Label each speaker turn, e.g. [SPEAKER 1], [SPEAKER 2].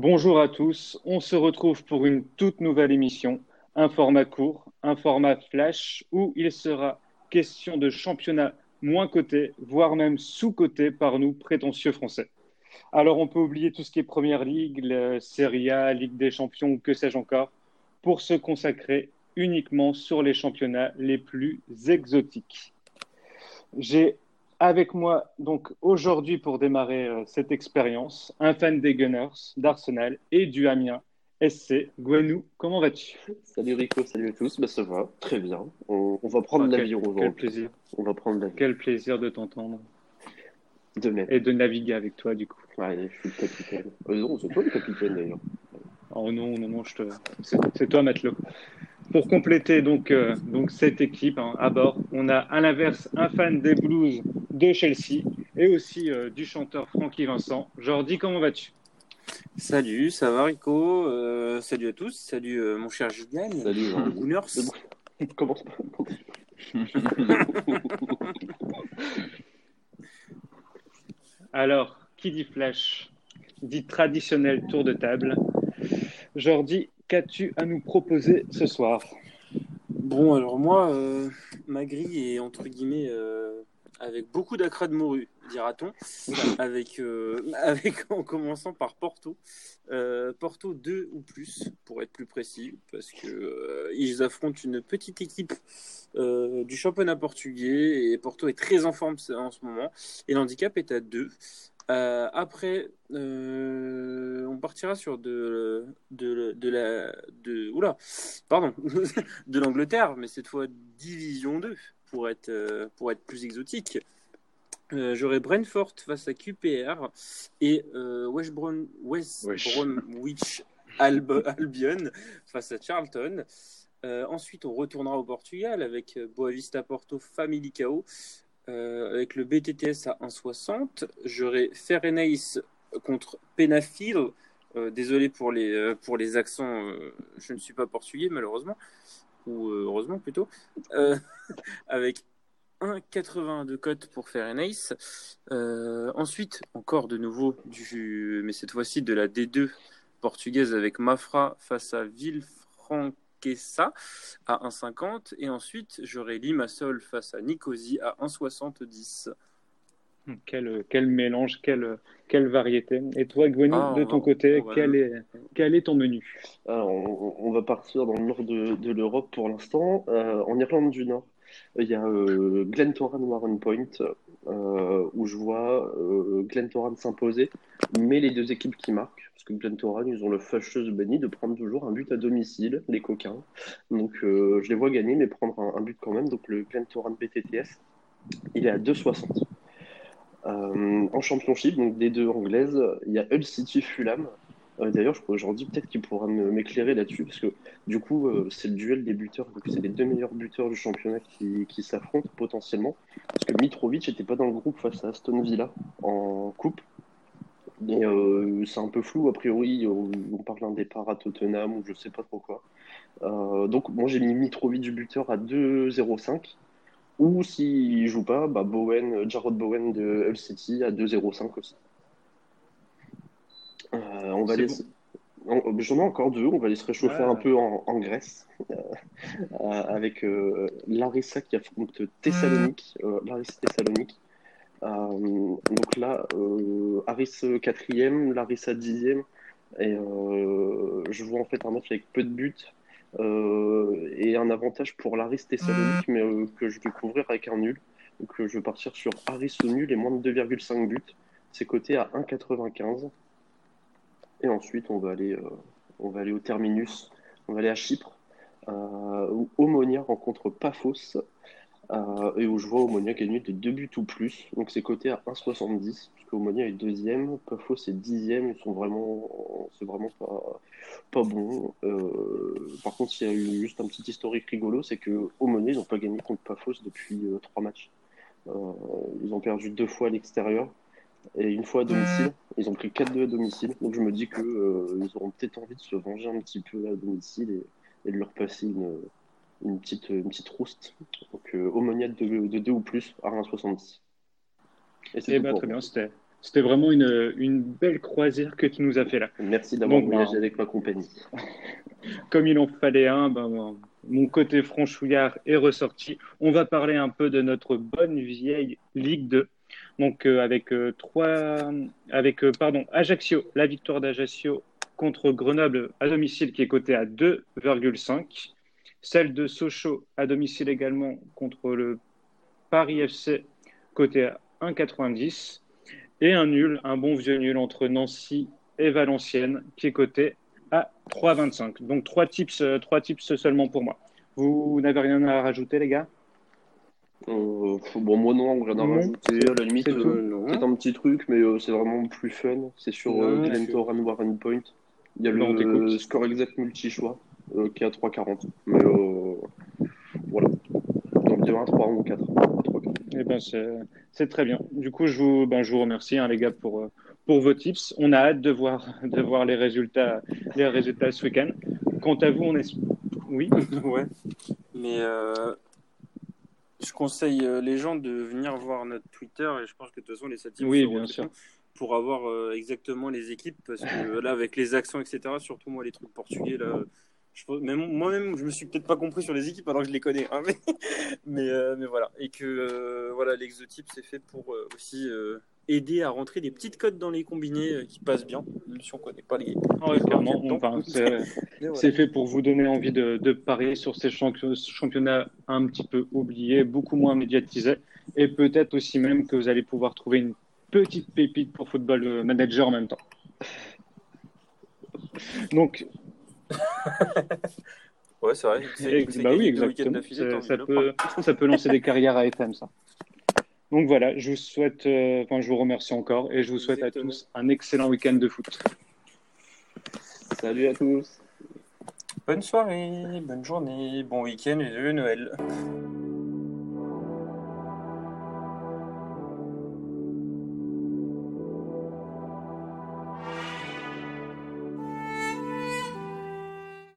[SPEAKER 1] Bonjour à tous, on se retrouve pour une toute nouvelle émission, un format court, un format flash où il sera question de championnat moins coté, voire même sous-coté par nous prétentieux français. Alors on peut oublier tout ce qui est Première Ligue, la Serie A, Ligue des Champions, que sais-je encore, pour se consacrer uniquement sur les championnats les plus exotiques. J'ai avec moi donc aujourd'hui pour démarrer euh, cette expérience un fan des Gunners, d'Arsenal et du Amiens SC. Gwenou, comment vas-tu?
[SPEAKER 2] Salut Rico, salut à tous. Bah, ça va, très bien. On, va prendre oh, l'avion
[SPEAKER 1] aujourd'hui. Quel plaisir.
[SPEAKER 2] On va prendre l'avion.
[SPEAKER 1] Quel plaisir de t'entendre.
[SPEAKER 2] De même.
[SPEAKER 1] Et de naviguer avec toi du coup.
[SPEAKER 2] Ouais, je suis le capitaine. Euh, non, c'est toi le capitaine d'ailleurs.
[SPEAKER 1] Oh non, non, non, je te... c'est toi matelot. Pour compléter donc, euh, donc cette équipe hein, à bord, on a à l'inverse un fan des Blues de Chelsea et aussi euh, du chanteur Francky Vincent. Jordi, comment vas-tu?
[SPEAKER 3] Salut, ça va Rico? Euh, Salut à tous, salut mon cher Julien.
[SPEAKER 2] Salut
[SPEAKER 3] Gooners.
[SPEAKER 2] Commence pas.
[SPEAKER 1] Alors, qui dit flash dit traditionnel tour de table. Jordi, qu'as-tu à nous proposer ce soir?
[SPEAKER 3] Bon, alors moi, euh, ma grille est entre guillemets euh, avec beaucoup d'acras de morue, dira-t-on, avec, euh, avec en commençant par Porto, Porto 2 ou plus pour être plus précis, parce que ils affrontent une petite équipe du championnat portugais et Porto est très en forme en ce moment et l'handicap est à 2. Euh, après, euh, on partira sur de, de, de la. De, oula, pardon, de l'Angleterre, mais cette fois Division 2 pour être, euh, pour être plus exotique. J'aurai Brentford face à QPR et West, West Bromwich Albion face à Charlton. ensuite, on retournera au Portugal avec Boavista Porto Famalicão euh, avec le BTTS à 1,60. J'aurai Ferenace contre Penafil. Euh, désolé pour les, euh, pour les accents, je ne suis pas portugais malheureusement, ou heureusement plutôt. avec 1,80 de cote pour Ferenace. ensuite, encore de nouveau, du, mais cette fois-ci de la D2 portugaise avec Mafra face à Villefranche ça à 1,50 et ensuite j'aurai Limassol face à Nicosie à 1,70.
[SPEAKER 1] Quel, quel mélange, quelle, quelle variété. Et toi, Gwenny, ah, de ton côté, quel, est, quel est ton menu?
[SPEAKER 2] Alors, on, va partir dans le nord de, de l'Europe pour l'instant. Euh, en Irlande du Nord, il y a euh, Glentoran Warren Point, euh, où je vois euh, Glentoran s'imposer, mais les deux équipes qui marquent, parce que Glentoran, ils ont le fâcheuse béni de prendre toujours un but à domicile, les coquins. Donc je les vois gagner, mais prendre un, but quand même. Donc le Glentoran BTTS, il est à 2,60. En championship, donc des deux anglaises, il y a Hull City Fulham, euh, d'ailleurs, je dis peut-être qu'il pourra m'éclairer là-dessus, parce que du coup, euh, c'est le duel des buteurs. C'est les deux meilleurs buteurs du championnat qui, s'affrontent potentiellement. Parce que Mitrovic n'était pas dans le groupe face à Aston Villa en coupe. Mais euh, c'est un peu flou, a priori, on parle d'un départ à Tottenham ou je sais pas trop quoi. donc moi j'ai mis Mitrovic du buteur à 2-0-5. Ou s'il joue pas, bah Bowen, Jarrod Bowen de Hull City à 2-0-5 aussi. Euh, on va laisser. J'en ai encore deux. On va les se réchauffer un peu en, Grèce euh, euh, avec Larissa qui affronte Thessalonique. Larissa Thessalonique. donc là, Aris quatrième, Larissa dixième. Et je vois en fait un match avec peu de buts. Et un avantage pour Laris Thessalonique, mais que je vais couvrir avec un nul. Donc je vais partir sur Aris au nul et moins de 2,5 buts. C'est coté à 1,95. Et ensuite, on va aller, euh, on va aller au terminus, on va aller à Chypre, euh, où Omonia rencontre Paphos, euh, et où je vois Omonia gagner de 2 buts ou plus. Donc c'est coté à 1,70, puisque Omonia est deuxième, Paphos est dixième, ils sont vraiment, c'est vraiment pas, pas bon. par contre, il y a eu juste un petit historique rigolo, c'est que Omonia, ils n'ont pas gagné contre Paphos depuis trois matchs. ils ont perdu deux fois à l'extérieur et une fois à domicile. Ils ont pris 4-2 à domicile. Donc je me dis qu'ils euh, ils auront peut-être envie de se venger un petit peu à domicile et, de leur passer une, une, petite, une petite rouste. Donc euh, de, de 2 ou plus à 1,70.
[SPEAKER 1] Et, et bah, très bien, c'était. c'était vraiment une, une, belle croisière que tu nous as fait là.
[SPEAKER 2] Merci d'avoir voyagé ben, avec ma compagnie.
[SPEAKER 1] Comme il en fallait un, ben, mon côté franchouillard est ressorti. On va parler un peu de notre bonne vieille Ligue 2. Donc euh, avec euh, trois, avec euh, pardon Ajaccio, la victoire d'Ajaccio contre Grenoble à domicile qui est cotée à 2,5. Celle de Sochaux à domicile également contre le Paris FC côté à 1,90. Et un nul, un bon vieux nul entre Nancy et Valenciennes qui est coté à 3,25. Donc trois tips, trois tips seulement pour moi. Vous n'avez rien à rajouter les gars?
[SPEAKER 2] Euh, bon, moi non, rien à rajouter. À la limite, euh, peut-être un petit truc, mais euh, c'est vraiment plus fun. C'est sur Glentoran Warren Point. Il y a le score exact multi-choix qui est à 3,40. Mais voilà. Donc il y a un 3 ou 4.
[SPEAKER 1] Eh ben, c'est très bien. Du coup, je vous, ben, je vous remercie, hein, les gars, pour, pour vos tips. On a hâte de voir, de voir les, résultats, les résultats ce week-end. Quant à vous, on est. Oui
[SPEAKER 3] Ouais. Mais je conseille euh, les gens de venir voir notre Twitter et je pense que de toute façon les statistiques
[SPEAKER 1] oui, bien sûr.
[SPEAKER 3] pour avoir euh, exactement les équipes parce que là avec les accents etc surtout moi les trucs portugais là moi-même je me suis peut-être pas compris sur les équipes alors que je les connais hein, mais mais, euh, mais, voilà et que voilà l'exotype c'est fait pour aussi aider à rentrer des petites codes dans les combinés euh, qui passent bien, même si on ne connaît pas les.
[SPEAKER 1] c'est fait pour vous donner envie de, parier sur ces championnats un petit peu oubliés, beaucoup moins médiatisés, et peut-être aussi même que vous allez pouvoir trouver une petite pépite pour Football Manager en même temps. Donc.
[SPEAKER 3] ouais, c'est vrai.
[SPEAKER 1] Bah oui, exactement. Ça, peut, ça peut lancer des carrières à FM, ça. Donc voilà, je vous souhaite, euh, enfin, je vous remercie encore et je vous souhaite à tous un excellent week-end de foot.
[SPEAKER 2] Salut à tous.
[SPEAKER 3] Bonne soirée, bonne journée, bon week-end et de Noël.